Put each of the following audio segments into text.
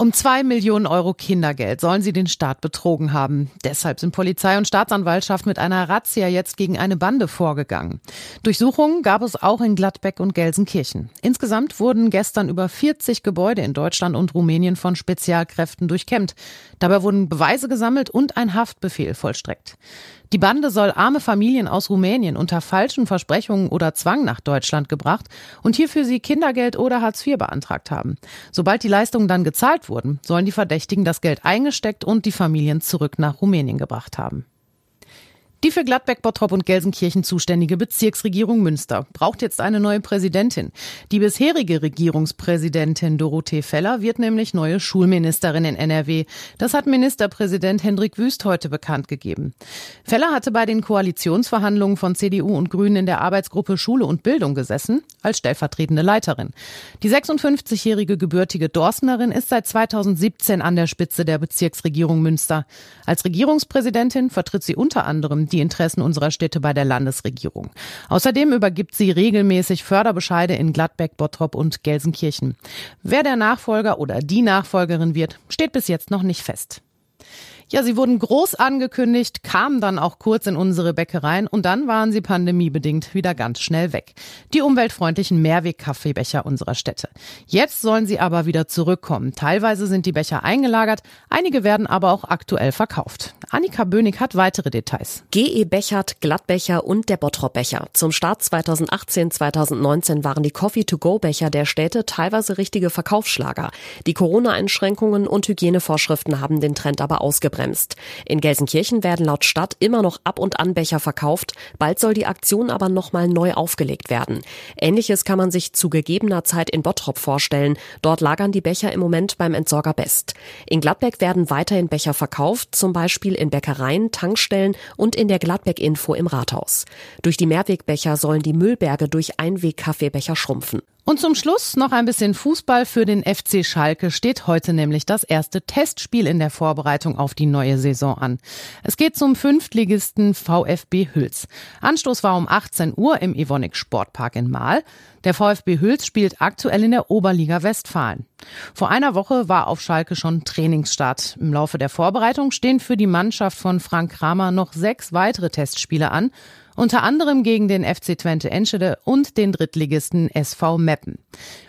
Um zwei Millionen Euro Kindergeld sollen sie den Staat betrogen haben. Deshalb sind Polizei und Staatsanwaltschaft mit einer Razzia jetzt gegen eine Bande vorgegangen. Durchsuchungen gab es auch in Gladbeck und Gelsenkirchen. Insgesamt wurden gestern über 40 Gebäude in Deutschland und Rumänien von Spezialkräften durchkämmt. Dabei wurden Beweise gesammelt und ein Haftbefehl vollstreckt. Die Bande soll arme Familien aus Rumänien unter falschen Versprechungen oder Zwang nach Deutschland gebracht und hierfür sie Kindergeld oder Hartz IV beantragt haben. Sobald die Leistungen dann gezahlt wurden, sollen die Verdächtigen das Geld eingesteckt und die Familien zurück nach Rumänien gebracht haben. Die für Gladbeck, Bottrop und Gelsenkirchen zuständige Bezirksregierung Münster braucht jetzt eine neue Präsidentin. Die bisherige Regierungspräsidentin Dorothee Feller wird nämlich neue Schulministerin in NRW. Das hat Ministerpräsident Hendrik Wüst heute bekannt gegeben. Feller hatte bei den Koalitionsverhandlungen von CDU und Grünen in der Arbeitsgruppe Schule und Bildung gesessen, als stellvertretende Leiterin. Die 56-jährige gebürtige Dorsnerin ist seit 2017 an der Spitze der Bezirksregierung Münster. Als Regierungspräsidentin vertritt sie unter anderem die Interessen unserer Städte bei der Landesregierung. Außerdem übergibt sie regelmäßig Förderbescheide in Gladbeck, Bottrop und Gelsenkirchen. Wer der Nachfolger oder die Nachfolgerin wird, steht bis jetzt noch nicht fest. Ja, sie wurden groß angekündigt, kamen dann auch kurz in unsere Bäckereien und dann waren sie pandemiebedingt wieder ganz schnell weg. Die umweltfreundlichen Mehrweg-Kaffeebecher unserer Städte. Jetzt sollen sie aber wieder zurückkommen. Teilweise sind die Becher eingelagert, einige werden aber auch aktuell verkauft. Annika Bönig hat weitere Details. GE Bechert, Glattbecher und der Bottrop Becher. Zum Start 2018-2019 waren die Coffee-to-go-Becher der Städte teilweise richtige Verkaufsschlager. Die Corona-Einschränkungen und Hygienevorschriften haben den Trend aber ausgebremst ausgebremst. In Gelsenkirchen werden laut Stadt immer noch ab und an Becher verkauft. Bald soll die Aktion aber nochmal neu aufgelegt werden. Ähnliches kann man sich zu gegebener Zeit in Bottrop vorstellen. Dort lagern die Becher im Moment beim Entsorger Best. In Gladbeck werden weiterhin Becher verkauft, zum Beispiel in Bäckereien, Tankstellen und in der Gladbeck Info im Rathaus. Durch die Mehrwegbecher sollen die Müllberge durch Einweg-Kaffeebecher schrumpfen. Und zum Schluss noch ein bisschen Fußball für den FC Schalke steht heute nämlich das erste Testspiel in der Vorbereitung auf die neue Saison an. Es geht zum Fünftligisten VfB Hüls. Anstoß war um 18 Uhr im Evonik Sportpark in Mahl. Der VfB Hüls spielt aktuell in der Oberliga Westfalen. Vor einer Woche war auf Schalke schon Trainingsstart. Im Laufe der Vorbereitung stehen für die Mannschaft von Frank Kramer noch sechs weitere Testspiele an unter anderem gegen den FC Twente Enschede und den Drittligisten SV Meppen.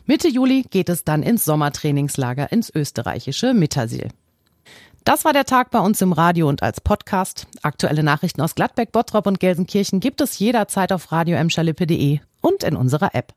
Mitte Juli geht es dann ins Sommertrainingslager ins österreichische Mittersil. Das war der Tag bei uns im Radio und als Podcast. Aktuelle Nachrichten aus Gladbeck, Bottrop und Gelsenkirchen gibt es jederzeit auf radio und in unserer App.